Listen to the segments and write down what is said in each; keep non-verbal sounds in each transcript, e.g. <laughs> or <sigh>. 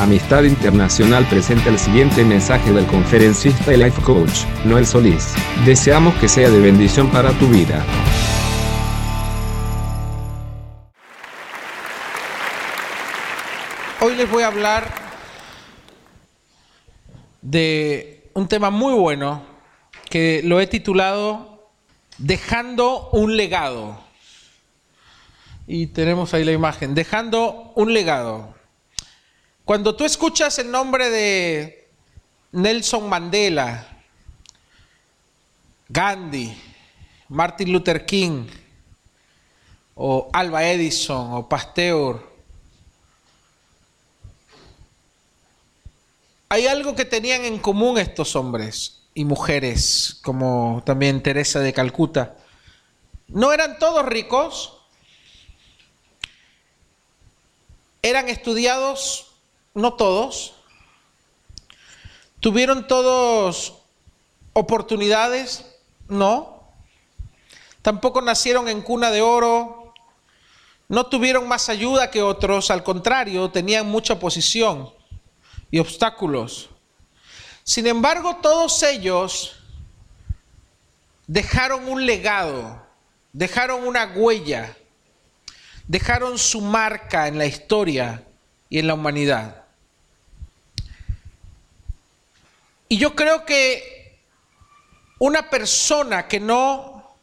Amistad Internacional presenta el siguiente mensaje del conferencista y life coach, Noel Solís. Deseamos que sea de bendición para tu vida. Hoy les voy a hablar de un tema muy bueno que lo he titulado Dejando un legado. Y tenemos ahí la imagen, dejando un legado. Cuando tú escuchas el nombre de Nelson Mandela, Gandhi, Martin Luther King, o Alba Edison, o Pasteur, hay algo que tenían en común estos hombres y mujeres, como también Teresa de Calcuta. No eran todos ricos, eran estudiados no todos, tuvieron todos oportunidades, no, tampoco nacieron en cuna de oro, no tuvieron más ayuda que otros, al contrario, tenían mucha oposición y obstáculos. Sin embargo, todos ellos dejaron un legado, dejaron una huella, dejaron su marca en la historia y en la humanidad. Y yo creo que una persona que no,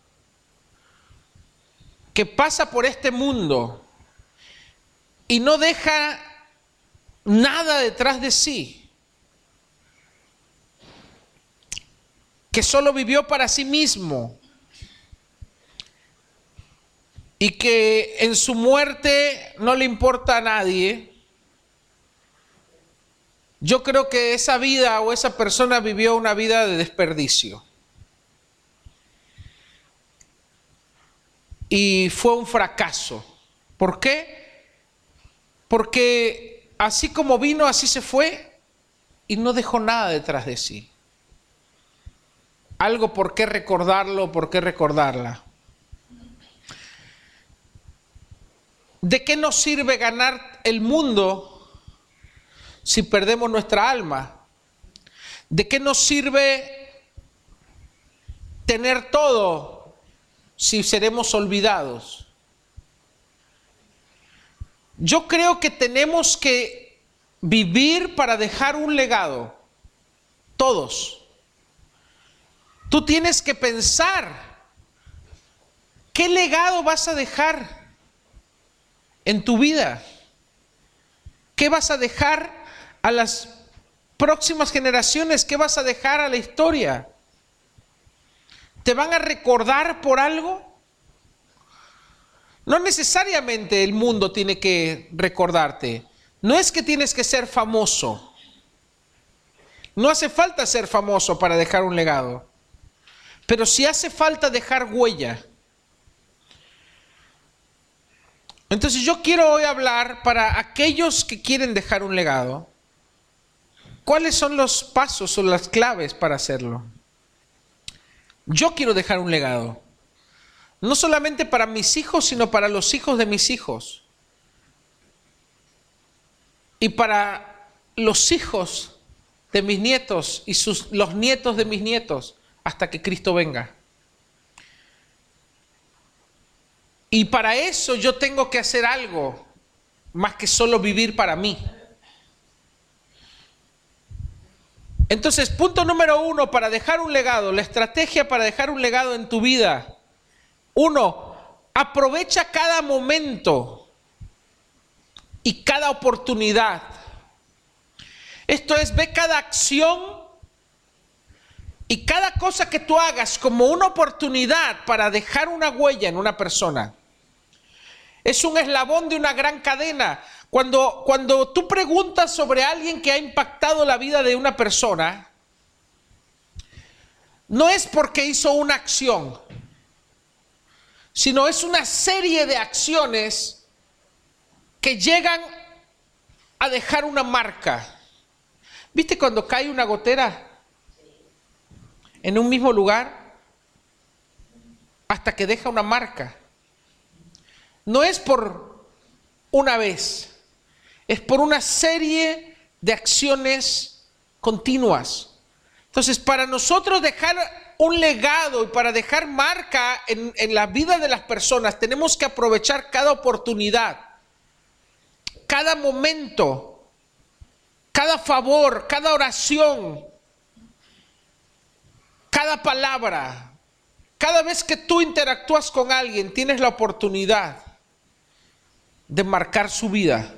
que pasa por este mundo y no deja nada detrás de sí, que solo vivió para sí mismo y que en su muerte no le importa a nadie, yo creo que esa vida o esa persona vivió una vida de desperdicio. Y fue un fracaso. ¿Por qué? Porque así como vino, así se fue y no dejó nada detrás de sí. Algo por qué recordarlo, por qué recordarla. ¿De qué nos sirve ganar el mundo si perdemos nuestra alma? ¿De qué nos sirve tener todo si seremos olvidados? Yo creo que tenemos que vivir para dejar un legado, todos. Tú tienes que pensar, ¿qué legado vas a dejar en tu vida? ¿Qué vas a dejar a las próximas generaciones? ¿Qué vas a dejar a la historia? ¿Te van a recordar por algo? No necesariamente el mundo tiene que recordarte. No es que tienes que ser famoso. No hace falta ser famoso para dejar un legado. Pero sí hace falta dejar huella. Entonces yo quiero hoy hablar para aquellos que quieren dejar un legado ¿Cuáles son los pasos o las claves para hacerlo? Yo quiero dejar un legado. No solamente para mis hijos, sino para los hijos de mis hijos. Y para los hijos de mis nietos y sus, los nietos de mis nietos hasta que Cristo venga. Y para eso yo tengo que hacer algo más que solo vivir para mí. Entonces, punto número uno para dejar un legado, la estrategia para dejar un legado en tu vida. Uno, aprovecha cada momento y cada oportunidad. Esto es, ve cada acción y cada cosa que tú hagas como una oportunidad para dejar una huella en una persona. Es un eslabón de una gran cadena. Cuando, cuando tú preguntas sobre alguien que ha impactado la vida de una persona, no es porque hizo una acción, sino es una serie de acciones que llegan a dejar una marca. ¿Viste cuando cae una gotera en un mismo lugar? Hasta que deja una marca. No es por una vez, es por una serie de acciones continuas. Entonces, para nosotros dejar un legado y para dejar marca en, en, la vida de las personas, tenemos que aprovechar cada oportunidad, cada momento, cada favor, cada oración, cada palabra. Cada vez que tú interactúas con alguien, tienes la oportunidad de marcar su vida.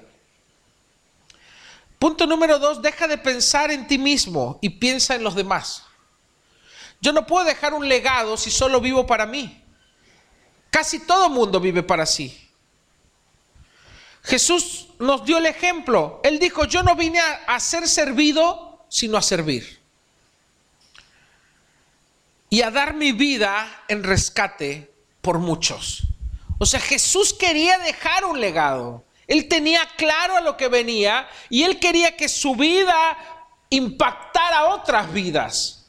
Punto número dos, deja de pensar en ti mismo y piensa en los demás. Yo no puedo dejar un legado si solo vivo para mí. Casi todo mundo vive para sí. Jesús nos dio el ejemplo. Él dijo, yo no vine a, ser servido, sino a servir. Y a dar mi vida en rescate por muchos. O sea, Jesús quería dejar un legado. Él tenía claro a lo que venía y él quería que su vida impactara otras vidas.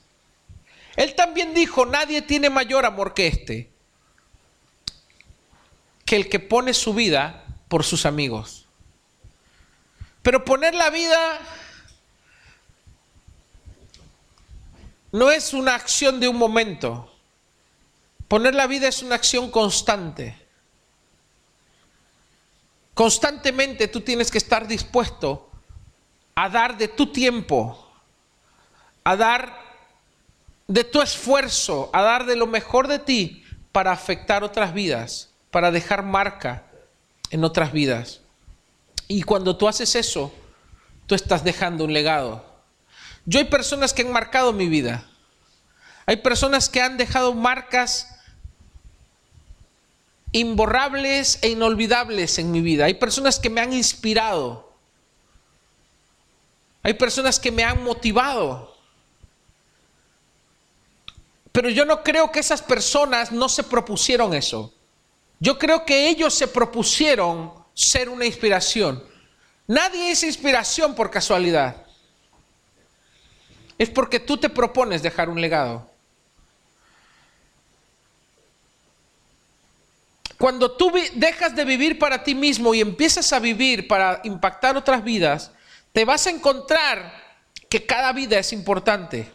Él también dijo, nadie tiene mayor amor que este, que el que pone su vida por sus amigos. Pero poner la vida no es una acción de un momento. Poner la vida es una acción constante. Constantemente tú tienes que estar dispuesto a dar de tu tiempo, a dar de tu esfuerzo, a dar de lo mejor de ti para afectar otras vidas, para dejar marca en otras vidas. Y cuando tú haces eso, tú estás dejando un legado. Yo hay personas que han marcado mi vida. Hay personas que han dejado marcas imborrables e inolvidables en mi vida. Hay personas que me han inspirado. Hay personas que me han motivado. Pero yo no creo que esas personas no se propusieron eso. Yo creo que ellos se propusieron ser una inspiración. Nadie es inspiración por casualidad. Es porque tú te propones dejar un legado. Cuando tú dejas de vivir para ti mismo y empiezas a vivir para impactar otras vidas, te vas a encontrar que cada vida es importante,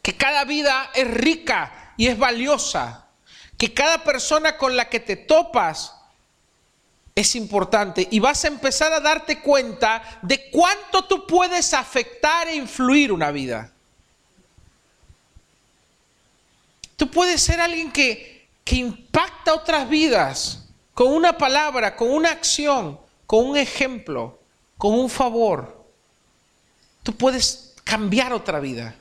que cada vida es rica y es valiosa, que cada persona con la que te topas es importante. Y vas a empezar a darte cuenta de cuánto tú puedes afectar e influir una vida. Tú puedes ser alguien que que impacta otras vidas con una palabra, con una acción, con un ejemplo, con un favor. Tú puedes cambiar otra vida.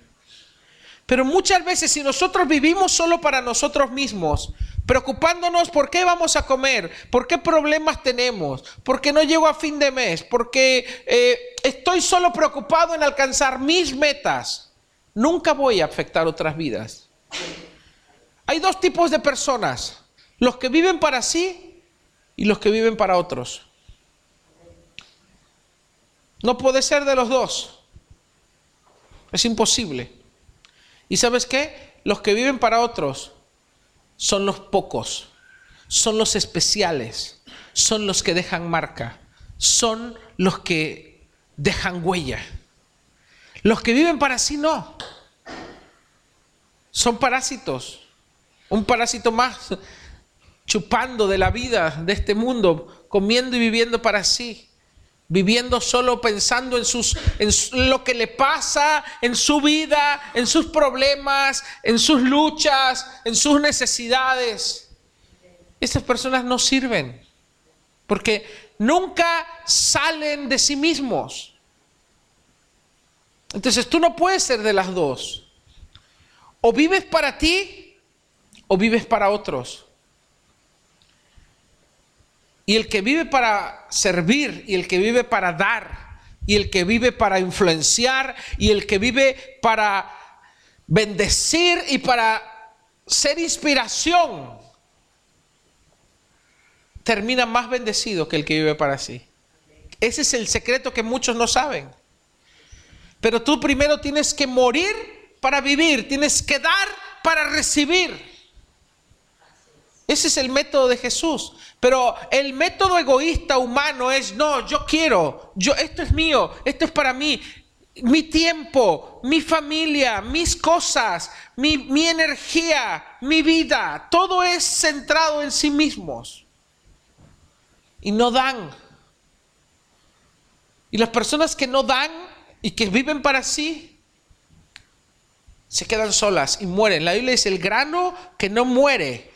Pero muchas veces si nosotros vivimos solo para nosotros mismos, preocupándonos por qué vamos a comer, por qué problemas tenemos, por qué no llego a fin de mes, porque eh, estoy solo preocupado en alcanzar mis metas, nunca voy a afectar otras vidas. Hay dos tipos de personas, los que viven para sí y los que viven para otros. No puede ser de los dos. Es imposible. ¿Y sabes qué? Los que viven para otros son los pocos, son los especiales, son los que dejan marca, son los que dejan huella. Los que viven para sí no. Son parásitos, un parásito más chupando de la vida de este mundo, comiendo y viviendo para sí, viviendo solo pensando en, sus, en lo que le pasa, en su vida, en sus problemas, en sus luchas, en sus necesidades. Estas personas no sirven porque nunca salen de sí mismos. Entonces tú no puedes ser de las dos. O vives para ti o vives para otros? Y el que vive para servir, y el que vive para dar, y el que vive para influenciar, y el que vive para bendecir y para ser inspiración, termina más bendecido que el que vive para sí. Ese es el secreto que muchos no saben. Pero tú primero tienes que morir para vivir, tienes que dar para recibir. Ese es el método de Jesús. Pero el método egoísta humano es, no, yo quiero, yo, esto es mío, esto es para mí, mi tiempo, mi familia, mis cosas, mi, mi energía, mi vida, todo es centrado en sí mismos. Y no dan. Y las personas que no dan y que viven para sí, se quedan solas y mueren. La Biblia dice, el grano que no muere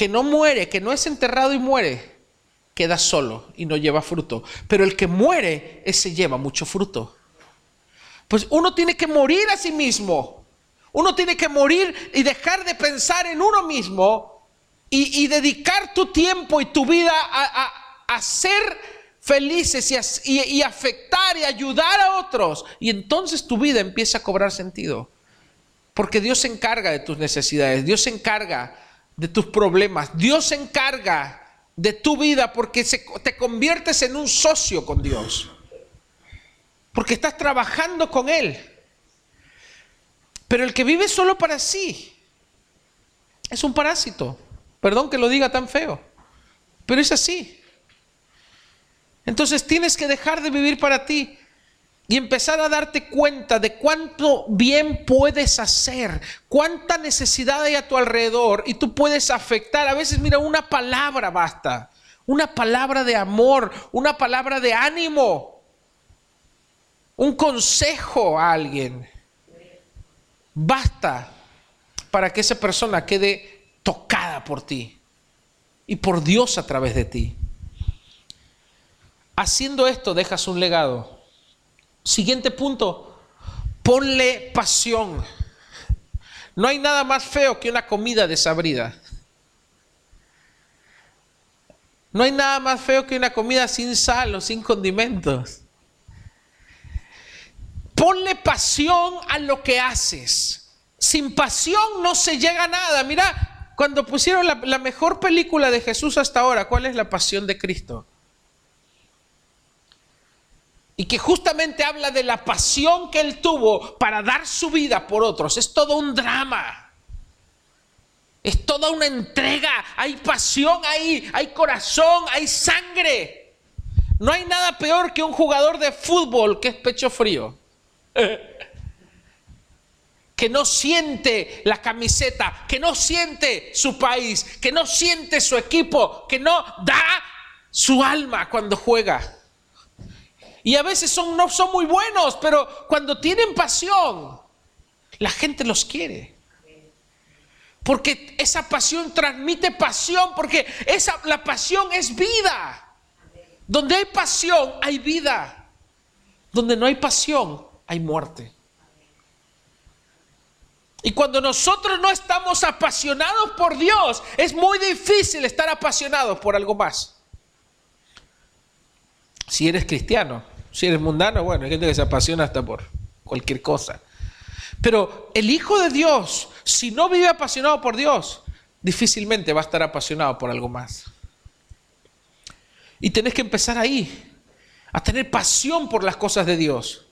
que no muere, que no es enterrado y muere, queda solo y no lleva fruto. Pero el que muere, ese lleva mucho fruto. Pues uno tiene que morir a sí mismo. Uno tiene que morir y dejar de pensar en uno mismo y, dedicar tu tiempo y tu vida a, ser felices y, y afectar y ayudar a otros. Y entonces tu vida empieza a cobrar sentido. Porque Dios se encarga de tus necesidades, Dios se encarga de tus problemas. Dios se encarga de tu vida porque te conviertes en un socio con Dios. Porque estás trabajando con Él. Pero el que vive solo para sí es un parásito. Perdón que lo diga tan feo. Pero es así. Entonces tienes que dejar de vivir para ti y empezar a darte cuenta de cuánto bien puedes hacer, cuánta necesidad hay a tu alrededor y tú puedes afectar. A veces, mira, una palabra basta, una palabra de amor, una palabra de ánimo, un consejo a alguien. Basta para que esa persona quede tocada por ti y por Dios a través de ti. Haciendo esto dejas un legado Siguiente punto, ponle pasión. No hay nada más feo que una comida desabrida. No hay nada más feo que una comida sin sal o sin condimentos. Ponle pasión a lo que haces. Sin pasión no se llega a nada. Mira, cuando pusieron la, la mejor película de Jesús hasta ahora, ¿cuál es la pasión de Cristo? Y que justamente habla de la pasión que él tuvo para dar su vida por otros. Es todo un drama. Es toda una entrega. Hay pasión ahí, hay corazón, hay sangre. No hay nada peor que un jugador de fútbol que es pecho frío. <laughs> que no siente la camiseta, que no siente su país, que no siente su equipo, que no da su alma cuando juega. Y a veces son, no son muy buenos, pero cuando tienen pasión, la gente los quiere. Porque esa pasión transmite pasión, porque esa, la pasión es vida. Donde hay pasión, hay vida. Donde no hay pasión, hay muerte. Y cuando nosotros no estamos apasionados por Dios, es muy difícil estar apasionados por algo más. Si eres cristiano, si eres mundano, bueno, hay gente que se apasiona hasta por cualquier cosa. Pero el Hijo de Dios, si no vive apasionado por Dios, difícilmente va a estar apasionado por algo más. Y tenés que empezar ahí, a tener pasión por las cosas de Dios.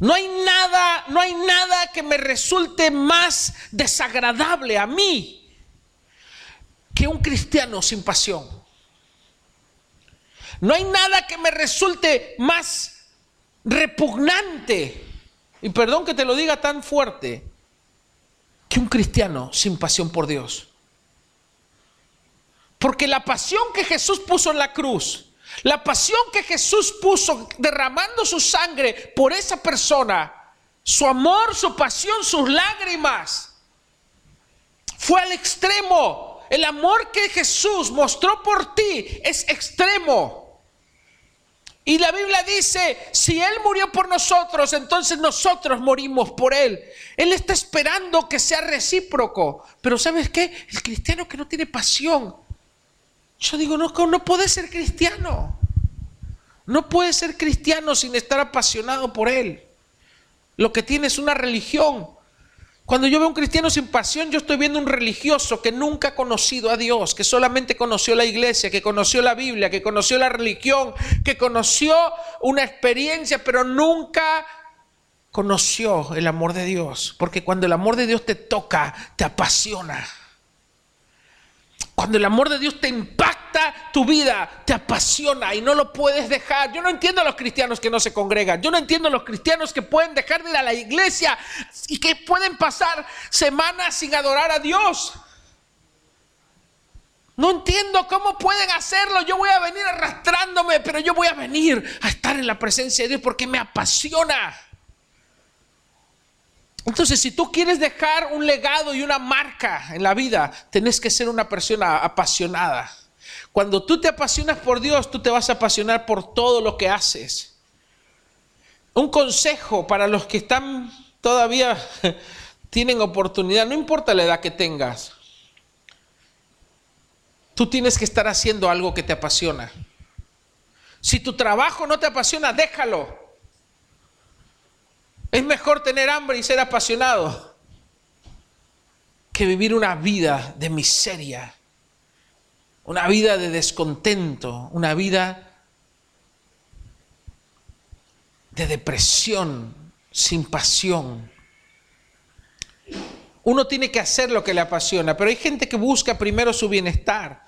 No hay nada, no hay nada que me resulte más desagradable a mí que un cristiano sin pasión. No hay nada que me resulte más repugnante, y perdón que te lo diga tan fuerte, que un cristiano sin pasión por Dios. Porque la pasión que Jesús puso en la cruz, la pasión que Jesús puso derramando su sangre por esa persona, su amor, su pasión, sus lágrimas, fue al extremo. El amor que Jesús mostró por ti es extremo. Y la Biblia dice, si Él murió por nosotros, entonces nosotros morimos por Él. Él está esperando que sea recíproco. Pero ¿sabes qué? El cristiano que no tiene pasión. Yo digo, no, no puede ser cristiano. No puede ser cristiano sin estar apasionado por Él. Lo que tiene es una religión. Cuando yo veo un cristiano sin pasión, yo estoy viendo un religioso que nunca ha conocido a Dios, que solamente conoció la iglesia, que conoció la Biblia, que conoció la religión, que conoció una experiencia, pero nunca conoció el amor de Dios. Porque cuando el amor de Dios te toca, te apasiona. Cuando el amor de Dios te impacta tu vida, te apasiona y no lo puedes dejar. Yo no entiendo a los cristianos que no se congregan. Yo no entiendo a los cristianos que pueden dejar de ir a la iglesia y que pueden pasar semanas sin adorar a Dios. No entiendo cómo pueden hacerlo. Yo voy a venir arrastrándome, pero yo voy a venir a estar en la presencia de Dios porque me apasiona. Entonces, si tú quieres dejar un legado y una marca en la vida, tenés que ser una persona apasionada. Cuando tú te apasionas por Dios, tú te vas a apasionar por todo lo que haces. Un consejo para los que están todavía <laughs> tienen oportunidad, no importa la edad que tengas, tú tienes que estar haciendo algo que te apasiona. Si tu trabajo no te apasiona, déjalo. Es mejor tener hambre y ser apasionado que vivir una vida de miseria, una vida de descontento, una vida de depresión, sin pasión. Uno tiene que hacer lo que le apasiona, pero hay gente que busca primero su bienestar,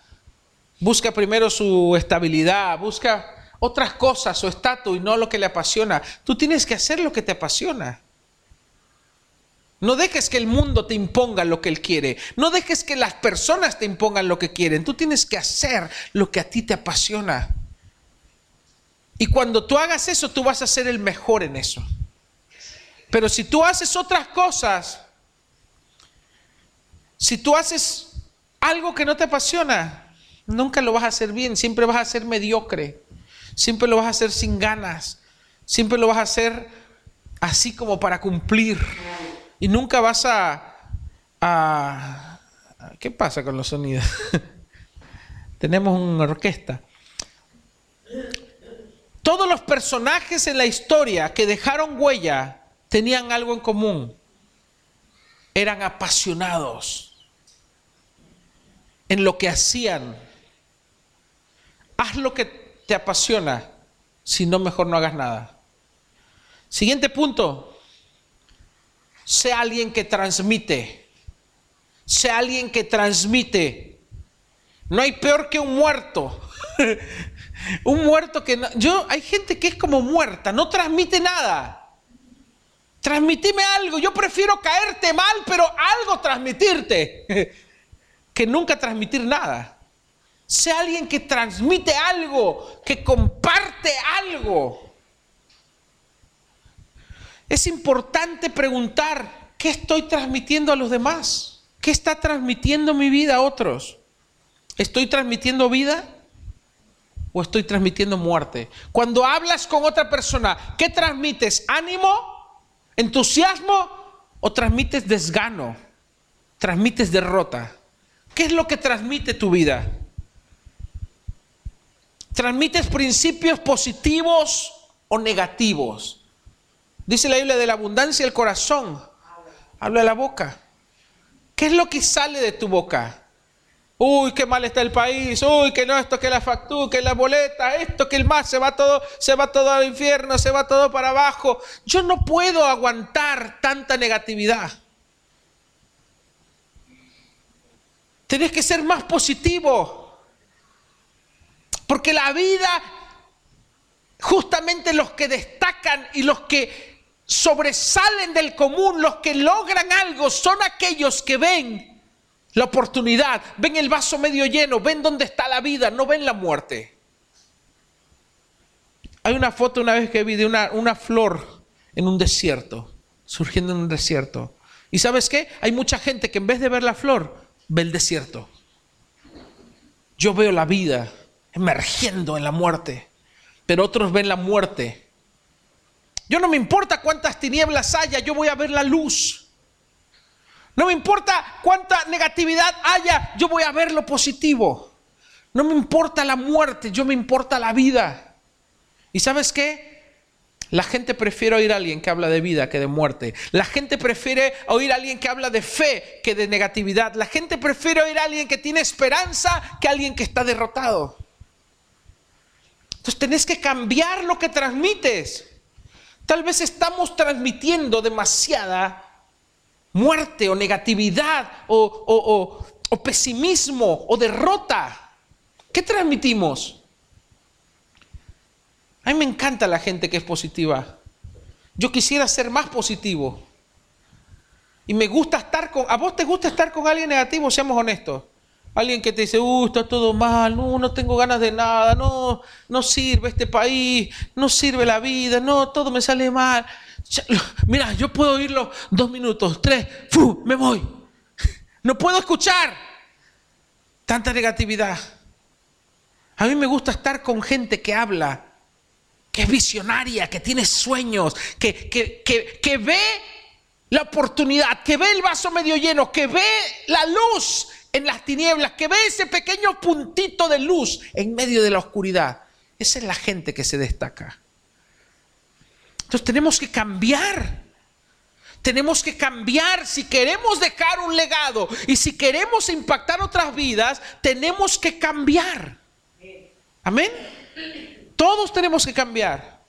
busca primero su estabilidad, busca otras cosas, su estatus y no lo que le apasiona. Tú tienes que hacer lo que te apasiona. No dejes que el mundo te imponga lo que él quiere. No dejes que las personas te impongan lo que quieren. Tú tienes que hacer lo que a ti te apasiona. Y cuando tú hagas eso, tú vas a ser el mejor en eso. Pero si tú haces otras cosas, si tú haces algo que no te apasiona, nunca lo vas a hacer bien, siempre vas a ser mediocre. Siempre lo vas a hacer sin ganas. Siempre lo vas a hacer así como para cumplir. Y nunca vas a... ¿Qué pasa con los sonidos? <laughs> Tenemos una orquesta. Todos los personajes en la historia que dejaron huella tenían algo en común. Eran apasionados en lo que hacían. Haz lo que te apasiona, si no, mejor no hagas nada. Siguiente punto. Sea alguien que transmite. Sea alguien que transmite. No hay peor que un muerto. <laughs> un muerto que no, yo hay gente que es como muerta, no transmite nada. Transmitime algo, yo prefiero caerte mal, pero algo transmitirte <laughs> que nunca transmitir nada. Sea alguien que transmite algo, que comparte algo. Es importante preguntar, ¿qué estoy transmitiendo a los demás? ¿Qué está transmitiendo mi vida a otros? ¿Estoy transmitiendo vida o estoy transmitiendo muerte? Cuando hablas con otra persona, ¿qué transmites? ¿Ánimo? ¿Entusiasmo? ¿O transmites desgano? ¿Transmites derrota? ¿Qué es lo que transmite tu vida? ¿Transmites principios positivos o negativos? Dice la Biblia de la abundancia del corazón. Habla la boca. ¿Qué es lo que sale de tu boca? Uy, qué mal está el país. Uy, que no esto, que la factura, que la boleta, esto, que el más, se va todo, se va todo al infierno, se va todo para abajo. Yo no puedo aguantar tanta negatividad. Tienes que ser más positivo. Porque la vida, justamente los que destacan y los que sobresalen del común, los que logran algo, son aquellos que ven la oportunidad, ven el vaso medio lleno, ven dónde está la vida, no ven la muerte. Hay una foto una vez que vi de una, una flor en un desierto, surgiendo en un desierto. ¿Y sabes qué? Hay mucha gente que en vez de ver la flor, ve el desierto. Yo veo la vida, emergiendo en la muerte, pero otros ven la muerte. Yo no me importa cuántas tinieblas haya, yo voy a ver la luz. No me importa cuánta negatividad haya, yo voy a ver lo positivo. No me importa la muerte, yo me importa la vida. ¿Y sabes qué? La gente prefiere oír a alguien que habla de vida que de muerte. La gente prefiere oír a alguien que habla de fe que de negatividad. La gente prefiere oír a alguien que tiene esperanza que a alguien que está derrotado. Entonces tenés que cambiar lo que transmites. Tal vez estamos transmitiendo demasiada muerte o negatividad o, o pesimismo o derrota. ¿Qué transmitimos? A mí me encanta la gente que es positiva. Yo quisiera ser más positivo. Y me gusta estar con... ¿A vos te gusta estar con alguien negativo? Seamos honestos. Alguien que te dice, uh, está todo mal, no, no tengo ganas de nada, no, no sirve este país, no sirve la vida, no, todo me sale mal. mira, yo puedo oírlo dos minutos, tres, ¡fu! me voy. <laughs> No puedo escuchar tanta negatividad. A mí me gusta estar con gente que habla, que es visionaria, que tiene sueños, que, que, que, que ve la oportunidad, que ve el vaso medio lleno, que ve la luz en las tinieblas, que ve ese pequeño puntito de luz en medio de la oscuridad. Esa es la gente que se destaca. Entonces tenemos que cambiar. Tenemos que cambiar si queremos dejar un legado y si queremos impactar otras vidas, tenemos que cambiar. Amén. Todos tenemos que cambiar.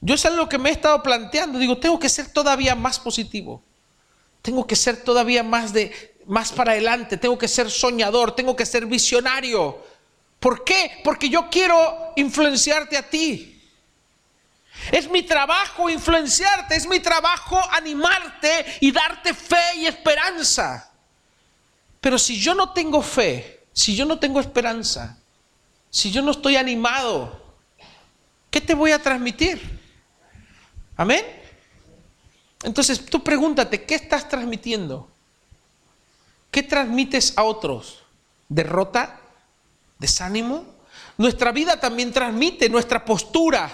Yo es algo que me he estado planteando. Digo, tengo que ser todavía más positivo. Tengo que ser todavía más de más para adelante, tengo que ser soñador, tengo que ser visionario. ¿Por qué? Porque yo quiero influenciarte a ti. Es mi trabajo influenciarte, es mi trabajo animarte y darte fe y esperanza. Pero si yo no tengo fe, si yo no tengo esperanza, si yo no estoy animado, ¿qué te voy a transmitir? Amén. Entonces tú pregúntate, ¿qué estás transmitiendo? ¿Qué transmites a otros? ¿Derrota? ¿Desánimo? Nuestra vida también transmite nuestra postura,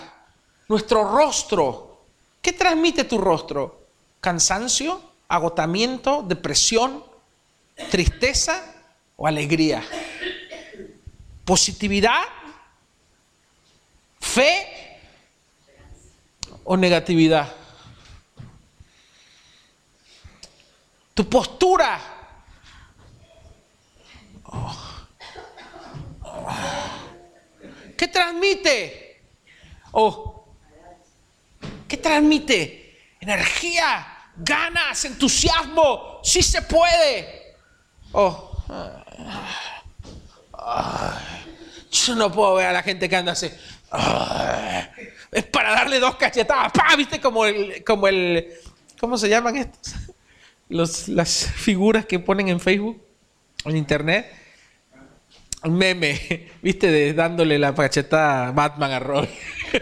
nuestro rostro. ¿Qué transmite tu rostro? ¿Cansancio? ¿Agotamiento? ¿Depresión? ¿Tristeza o alegría? ¿Positividad? ¿Fe o negatividad? Tu postura ¿Qué transmite? Oh, ¿qué transmite? Energía, ganas, entusiasmo, sí se puede. Oh, yo no puedo ver a la gente que anda así. es para darle dos cachetadas. ¿Viste como el, como el, ¿cómo se llaman estos? Los, las figuras que ponen en Facebook, en Internet meme, <laughs> viste, dándole la cachetada a Batman a Robin.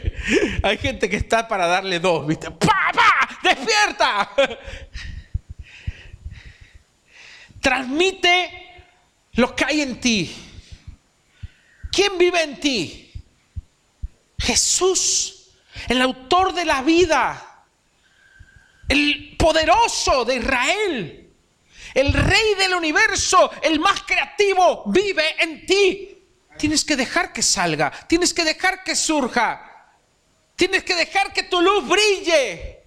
<laughs> Hay gente que está para darle dos, viste. ¡Pa, pa! ¡Despierta! <laughs> Transmite lo que hay en ti. ¿Quién vive en ti? Jesús, el autor de la vida, el poderoso de Israel. El rey del universo, el más creativo, vive en ti. Tienes que dejar que salga, tienes que dejar que surja, tienes que dejar que tu luz brille.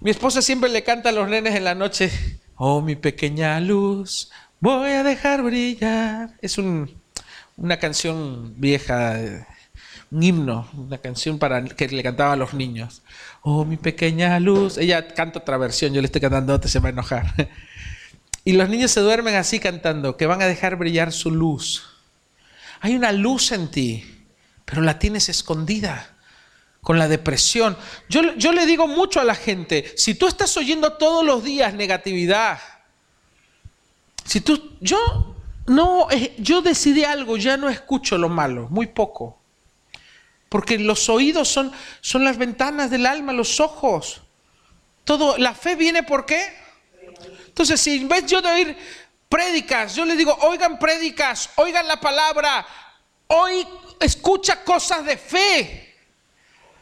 Mi esposa siempre le canta a los nenes en la noche, oh mi pequeña luz, voy a dejar brillar. Es una canción vieja, un himno, una canción para que le cantaba a los niños. Oh, mi pequeña luz. Ella canta otra versión, yo le estoy cantando otra, se va a enojar. <laughs> Y los niños se duermen así cantando, que van a dejar brillar su luz. Hay una luz en ti, pero la tienes escondida con la depresión. Yo, yo le digo mucho a la gente, si tú estás oyendo todos los días negatividad, si tú, yo no, eh, yo decidí algo, ya no escucho lo malo, muy poco. Porque los oídos son, son las ventanas del alma, los ojos. Todo, la fe viene por qué? Entonces, si en vez yo de oír prédicas, yo le digo, oigan prédicas, oigan la palabra, hoy escucha cosas de fe.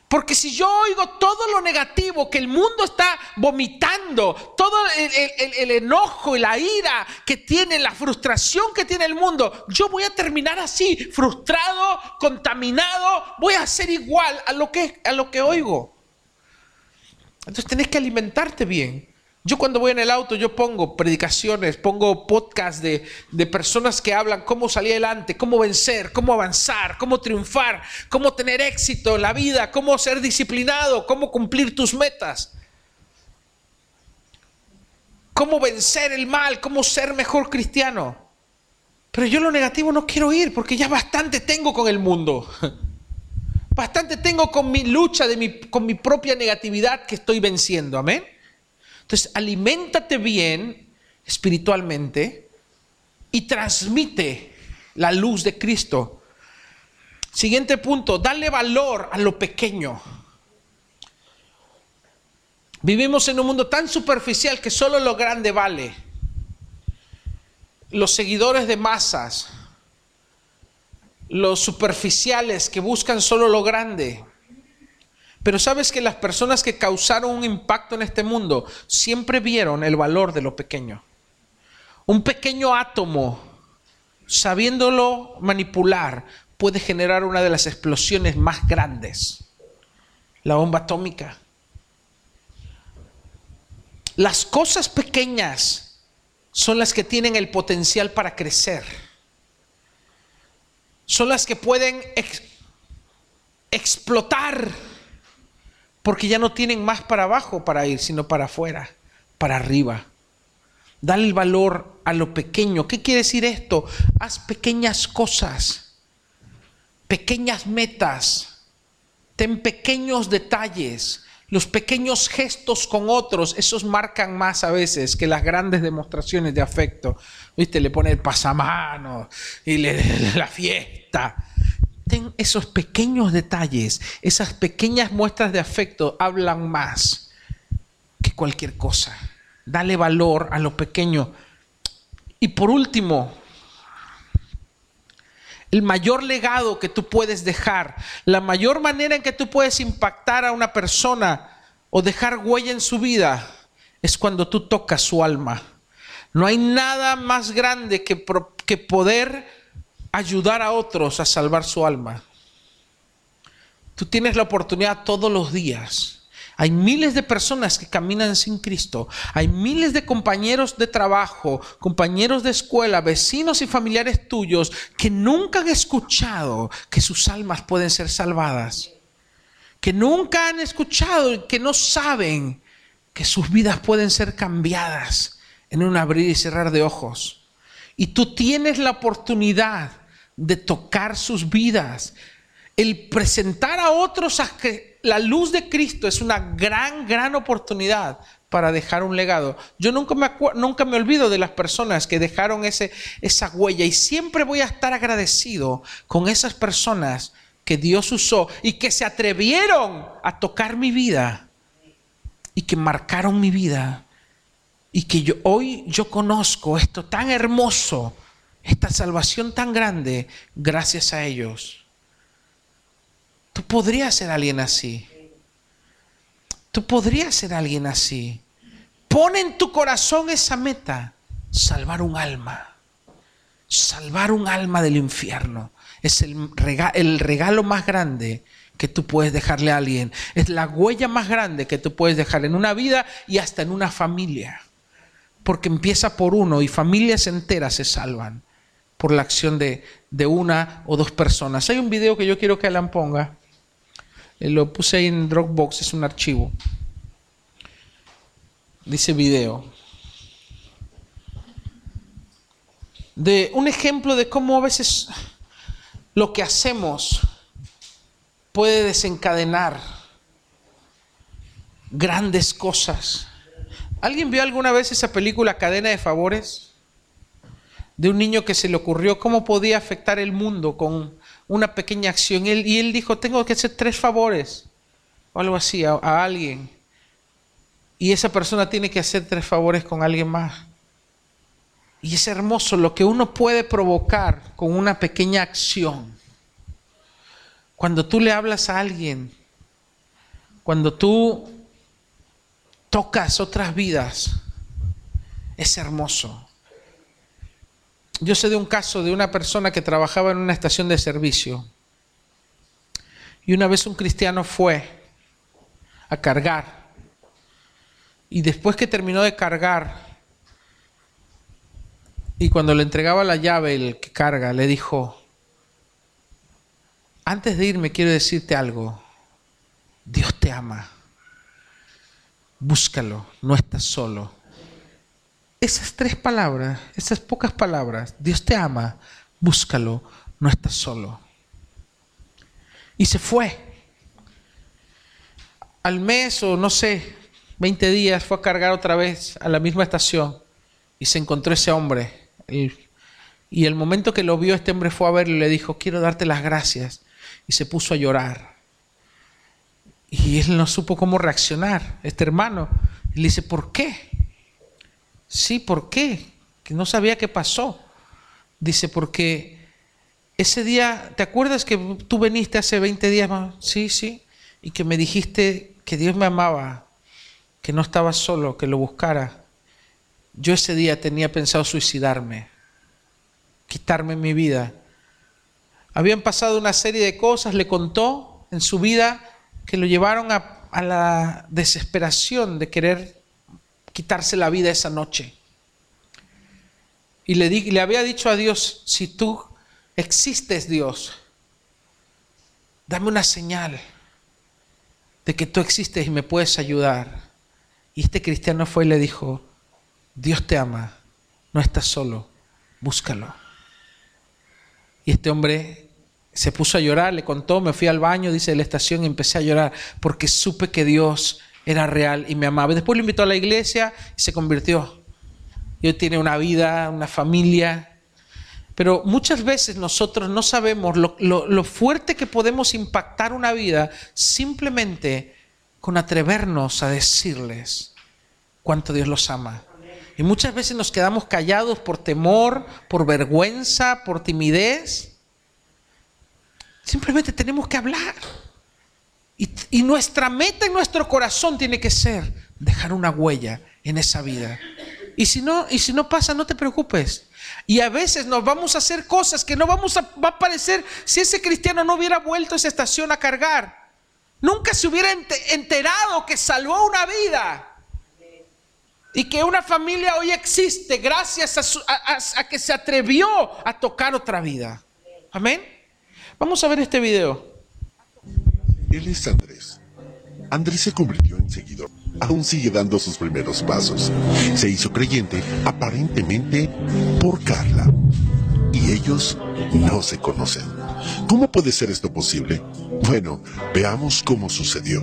Porque si yo oigo todo lo negativo que el mundo está vomitando, todo el, enojo y la ira que tiene, la frustración que tiene el mundo, yo voy a terminar así, frustrado, contaminado, voy a ser igual a lo que, a lo que oigo. Entonces tenés que alimentarte bien. Yo cuando voy en el auto, yo pongo predicaciones, pongo podcasts de, de, personas que hablan cómo salir adelante, cómo vencer, cómo avanzar, cómo triunfar, cómo tener éxito en la vida, cómo ser disciplinado, cómo cumplir tus metas. cómo vencer el mal, cómo ser mejor cristiano. Pero yo lo negativo no quiero ir porque ya bastante tengo con el mundo. <laughs> Bastante tengo con mi lucha, de mi, con mi propia negatividad que estoy venciendo. Amén. Entonces, aliméntate bien espiritualmente y transmite la luz de Cristo. Siguiente punto, dale valor a lo pequeño. Vivimos en un mundo tan superficial que solo lo grande vale. Los seguidores de masas, los superficiales que buscan solo lo grande. Pero sabes que las personas que causaron un impacto en este mundo siempre vieron el valor de lo pequeño. Un pequeño átomo, sabiéndolo manipular, puede generar una de las explosiones más grandes, la bomba atómica. Las cosas pequeñas son las que tienen el potencial para crecer son las que pueden explotar porque ya no tienen más para abajo para ir, sino para afuera, para arriba. Dale el valor a lo pequeño. ¿Qué quiere decir esto? Haz pequeñas cosas, pequeñas metas, ten pequeños detalles. Los pequeños gestos con otros, esos marcan más a veces que las grandes demostraciones de afecto. ¿Viste? Le pone el pasamano y le, <laughs> la fiesta. Esos pequeños detalles, esas pequeñas muestras de afecto hablan más que cualquier cosa. Dale valor a lo pequeño. Y por último, el mayor legado que tú puedes dejar, la mayor manera en que tú puedes impactar a una persona o dejar huella en su vida es cuando tú tocas su alma. No hay nada más grande que, que poder ayudar a otros a salvar su alma. Tú tienes la oportunidad todos los días hay miles de personas que caminan sin Cristo. Hay miles de compañeros de trabajo, compañeros de escuela, vecinos y familiares tuyos que nunca han escuchado que sus almas pueden ser salvadas. Que nunca han escuchado y que no saben que sus vidas pueden ser cambiadas en un abrir y cerrar de ojos. Y tú tienes la oportunidad de tocar sus vidas, el presentar a otros la luz de Cristo es una gran, gran oportunidad para dejar un legado. Yo nunca me, nunca me olvido de las personas que dejaron ese, esa huella y siempre voy a estar agradecido con esas personas que Dios usó y que se atrevieron a tocar mi vida y que marcaron mi vida y que yo, hoy yo conozco esto tan hermoso, esta salvación tan grande gracias a ellos. Tú podrías ser alguien así. Tú podrías ser alguien así. Pon en tu corazón esa meta, salvar un alma. Salvar un alma del infierno. Es el el regalo más grande que tú puedes dejarle a alguien. Es la huella más grande que tú puedes dejar en una vida y hasta en una familia. Porque empieza por uno y familias enteras se salvan por la acción de, de una o dos personas. Hay un video que yo quiero que Alan ponga. Eh, lo puse ahí en Dropbox, es un archivo. Dice video. De un ejemplo de cómo a veces lo que hacemos puede desencadenar grandes cosas. ¿Alguien vio alguna vez esa película Cadena de Favores? De un niño que se le ocurrió cómo podía afectar el mundo con una pequeña acción. y él dijo, tengo que hacer tres favores, o algo así, a alguien. Y esa persona tiene que hacer tres favores con alguien más. Y es hermoso lo que uno puede provocar con una pequeña acción. Cuando tú le hablas a alguien, cuando tú tocas otras vidas, es hermoso. Yo sé de un caso de una persona que trabajaba en una estación de servicio. Y una vez un cristiano fue a cargar. Y después que terminó de cargar, y cuando le entregaba la llave el que carga, le dijo, antes de irme quiero decirte algo, Dios te ama, búscalo, no estás solo, esas tres palabras, esas pocas palabras, Dios te ama, búscalo, no estás solo. Y se fue. Al mes o no sé, 20 días fue a cargar otra vez a la misma estación y se encontró ese hombre. y el momento que lo vio, este hombre fue a verlo y le dijo, quiero darte las gracias. Y se puso a llorar. Y él no supo cómo reaccionar, este hermano. Le dice, ¿por qué? Sí, ¿por qué? Que no sabía qué pasó. Dice, porque ese día, ¿te acuerdas que tú viniste hace 20 días más? Sí, sí. Y que me dijiste que Dios me amaba, que no estaba solo, que lo buscara. Yo ese día tenía pensado suicidarme, quitarme mi vida. Habían pasado una serie de cosas, le contó en su vida que lo llevaron a, la desesperación de querer quitarse la vida esa noche. Y le, le había dicho a Dios, si tú existes Dios, dame una señal de que tú existes y me puedes ayudar. Y este cristiano fue y le dijo, Dios te ama, no estás solo, búscalo. Y este hombre se puso a llorar, le contó, me fui al baño, dice de la estación, y empecé a llorar porque supe que Dios era real y me amaba. Después lo invitó a la iglesia y se convirtió. Y hoy tiene una vida, una familia. Pero muchas veces nosotros no sabemos lo, lo fuerte que podemos impactar una vida simplemente con atrevernos a decirles cuánto Dios los ama. Y muchas veces nos quedamos callados por temor, por vergüenza, por timidez. Simplemente tenemos que hablar. Y, nuestra meta en nuestro corazón tiene que ser dejar una huella en esa vida. Y si no, y si no pasa, no te preocupes. Y a veces nos vamos a hacer cosas que no vamos a, va a parecer si ese cristiano no hubiera vuelto a esa estación a cargar. Nunca se hubiera enterado que salvó una vida. Y que una familia hoy existe gracias a, a que se atrevió a tocar otra vida. Amén. Vamos a ver este video. Él es Andrés. Andrés se convirtió en seguidor. Aún sigue dando sus primeros pasos. Se hizo creyente aparentemente por Carla. Y ellos no se conocen. ¿Cómo puede ser esto posible? Bueno, veamos cómo sucedió.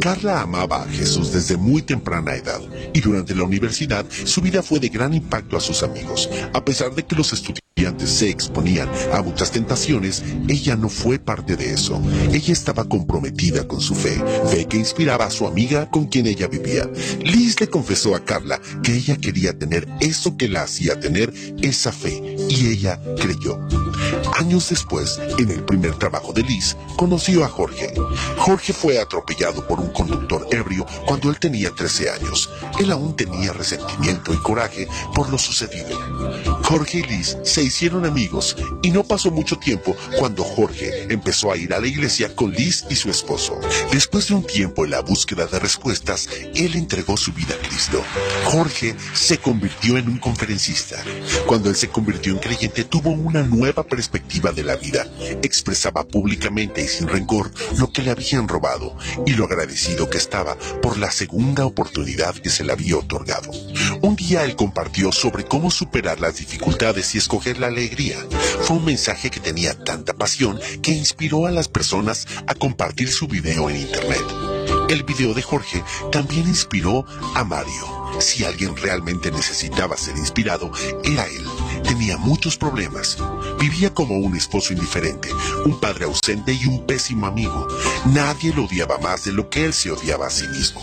Carla amaba a Jesús desde muy temprana edad y durante la universidad su vida fue de gran impacto a sus amigos. A pesar de que los estudiantes se exponían a muchas tentaciones, ella no fue parte de eso. Ella estaba comprometida con su fe, fe que inspiraba a su amiga con quien ella vivía. Liz le confesó a Carla que ella quería tener eso que la hacía tener esa fe y ella creyó. Años después, en el primer trabajo de Liz, conoció a Jorge. Jorge fue atropellado por un conductor ebrio cuando él tenía 13 años. Él aún tenía resentimiento y coraje por lo sucedido. Jorge y Liz se hicieron amigos y no pasó mucho tiempo cuando Jorge empezó a ir a la iglesia con Liz y su esposo. Después de un tiempo en la búsqueda de respuestas, él entregó su vida a Cristo. Jorge se convirtió en un conferencista. Cuando él se convirtió en creyente, tuvo una nueva perspectiva de la vida. Expresaba públicamente y sin rencor lo que le habían robado y lo agradecido que estaba por la segunda oportunidad que se le había otorgado. Un día él compartió sobre cómo superar las dificultades y escoger la alegría. Fue un mensaje que tenía tanta pasión que inspiró a las personas a compartir su video en internet. El video de Jorge también inspiró a Mario. Si alguien realmente necesitaba ser inspirado, era él. Tenía muchos problemas. Vivía como un esposo indiferente, un padre ausente y un pésimo amigo. Nadie lo odiaba más de lo que él se odiaba a sí mismo.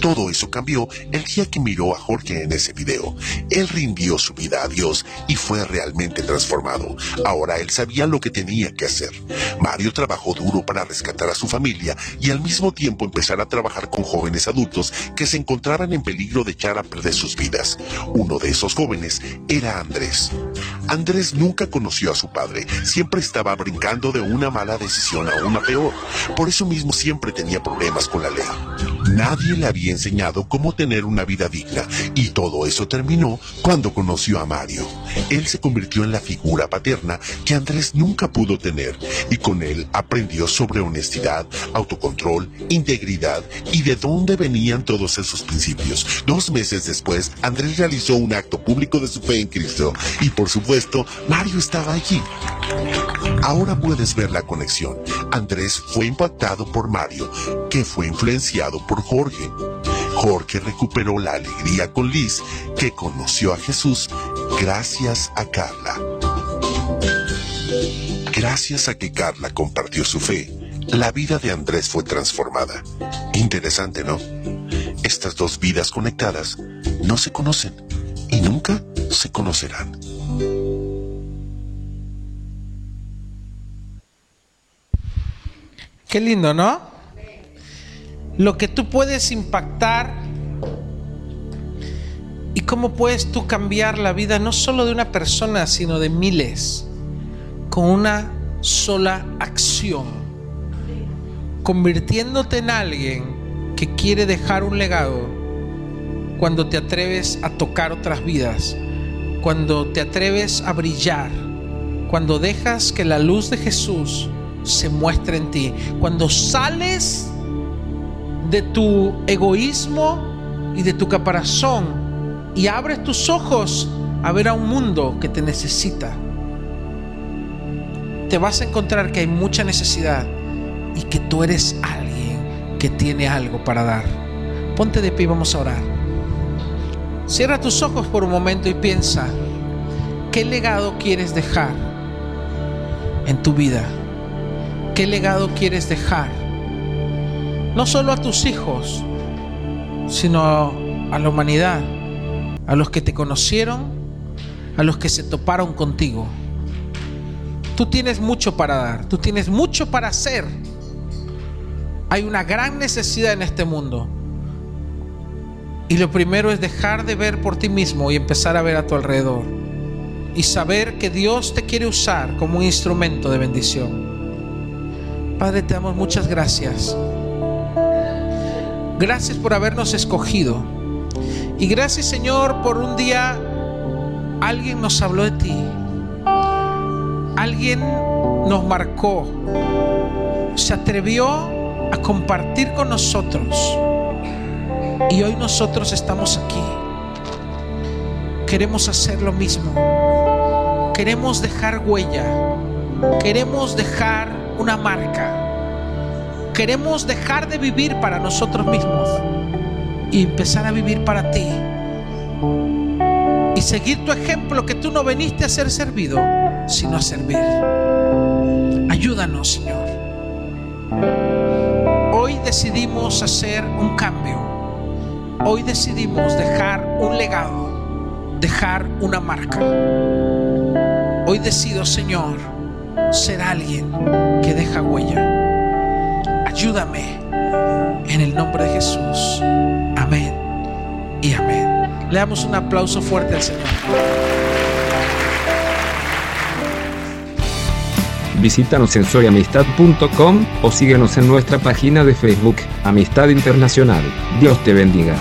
Todo eso cambió el día que miró a Jorge en ese video. Él rindió su vida a Dios y fue realmente transformado. Ahora él sabía lo que tenía que hacer. Mario trabajó duro para rescatar a su familia y al mismo tiempo empezar a trabajar con jóvenes adultos que se encontraban en peligro de echar a perder sus vidas. Uno de esos jóvenes era Andrés. Andrés nunca conoció su padre, siempre estaba brincando de una mala decisión a una peor. Por eso mismo siempre tenía problemas con la ley. Nadie le había enseñado cómo tener una vida digna y todo eso terminó cuando conoció a Mario. Él se convirtió en la figura paterna que Andrés nunca pudo tener y con él aprendió sobre honestidad, autocontrol, integridad y de dónde venían todos esos principios. Dos meses después, Andrés realizó un acto público de su fe en Cristo y por supuesto, Mario estaba Ahora puedes ver la conexión. Andrés fue impactado por Mario, que fue influenciado por Jorge. Jorge recuperó la alegría con Liz, que conoció a Jesús gracias a Carla. Gracias a que Carla compartió su fe, la vida de Andrés fue transformada. Interesante, ¿no? Estas dos vidas conectadas no se conocen y nunca se conocerán. Qué lindo, ¿no? Lo que tú puedes impactar y cómo puedes tú cambiar la vida no solo de una persona, sino de miles, con una sola acción, convirtiéndote en alguien que quiere dejar un legado cuando te atreves a tocar otras vidas, cuando te atreves a brillar, cuando dejas que la luz de Jesús se muestra en ti. Cuando sales de tu egoísmo y de tu caparazón y abres tus ojos a ver a un mundo que te necesita, te vas a encontrar que hay mucha necesidad y que tú eres alguien que tiene algo para dar. Ponte de pie y vamos a orar. Cierra tus ojos por un momento y piensa, ¿qué legado quieres dejar en tu vida? ¿Qué legado quieres dejar? No solo a tus hijos, sino a la humanidad, a los que te conocieron, a los que se toparon contigo. Tú tienes mucho para dar, tú tienes mucho para hacer. Hay una gran necesidad en este mundo. Y lo primero es dejar de ver por ti mismo y empezar a ver a tu alrededor. Y saber que Dios te quiere usar como un instrumento de bendición. Padre, te damos muchas gracias. Gracias por habernos escogido. Y gracias Señor por un día alguien nos habló de ti. Alguien nos marcó. Se atrevió a compartir con nosotros. Y hoy nosotros estamos aquí. Queremos hacer lo mismo. Queremos dejar huella. Queremos dejar una marca. Queremos dejar de vivir para nosotros mismos y empezar a vivir para ti. Y seguir tu ejemplo que tú no veniste a ser servido, sino a servir. Ayúdanos, Señor. Hoy decidimos hacer un cambio. Hoy decidimos dejar un legado, dejar una marca. Hoy decido, Señor, ser alguien que deja huella. Ayúdame en el nombre de Jesús. Amén y amén. Le damos un aplauso fuerte al Señor. Visítanos en soyamistad.com o síguenos en nuestra página de Facebook, Amistad Internacional. Dios te bendiga.